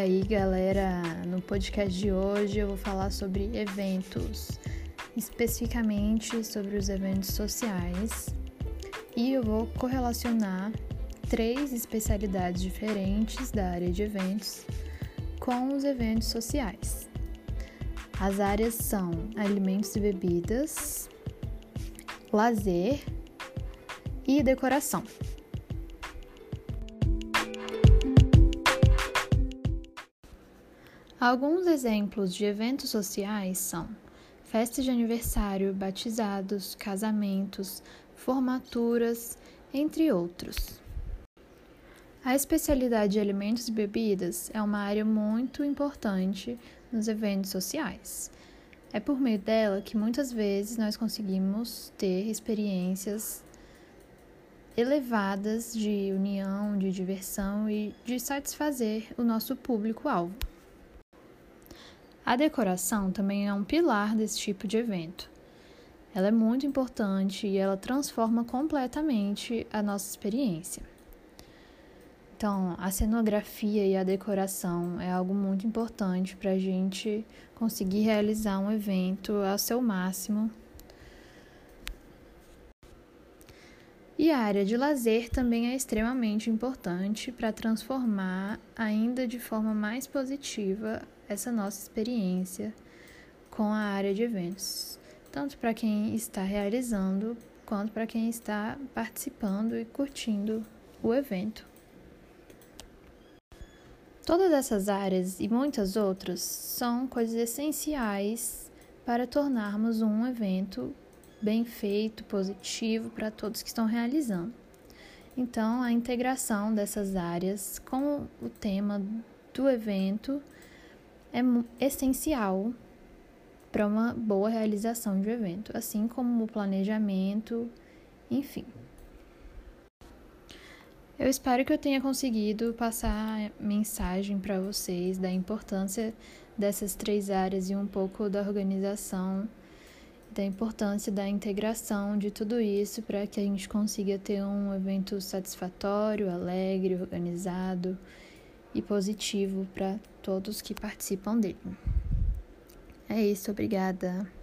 aí, galera? No podcast de hoje eu vou falar sobre eventos, especificamente sobre os eventos sociais, e eu vou correlacionar três especialidades diferentes da área de eventos com os eventos sociais. As áreas são alimentos e bebidas, lazer e decoração. Alguns exemplos de eventos sociais são festas de aniversário, batizados, casamentos, formaturas, entre outros. A especialidade de alimentos e bebidas é uma área muito importante nos eventos sociais. É por meio dela que muitas vezes nós conseguimos ter experiências elevadas de união, de diversão e de satisfazer o nosso público-alvo. A decoração também é um pilar desse tipo de evento. Ela é muito importante e ela transforma completamente a nossa experiência. Então, a cenografia e a decoração é algo muito importante para a gente conseguir realizar um evento ao seu máximo. E a área de lazer também é extremamente importante para transformar ainda de forma mais positiva essa nossa experiência com a área de eventos, tanto para quem está realizando quanto para quem está participando e curtindo o evento. Todas essas áreas e muitas outras são coisas essenciais para tornarmos um evento bem feito, positivo para todos que estão realizando. Então, a integração dessas áreas com o tema do evento é essencial para uma boa realização de evento, assim como o planejamento, enfim. Eu espero que eu tenha conseguido passar mensagem para vocês da importância dessas três áreas e um pouco da organização, da importância da integração de tudo isso para que a gente consiga ter um evento satisfatório, alegre, organizado e positivo para todos que participam dele. É isso, obrigada.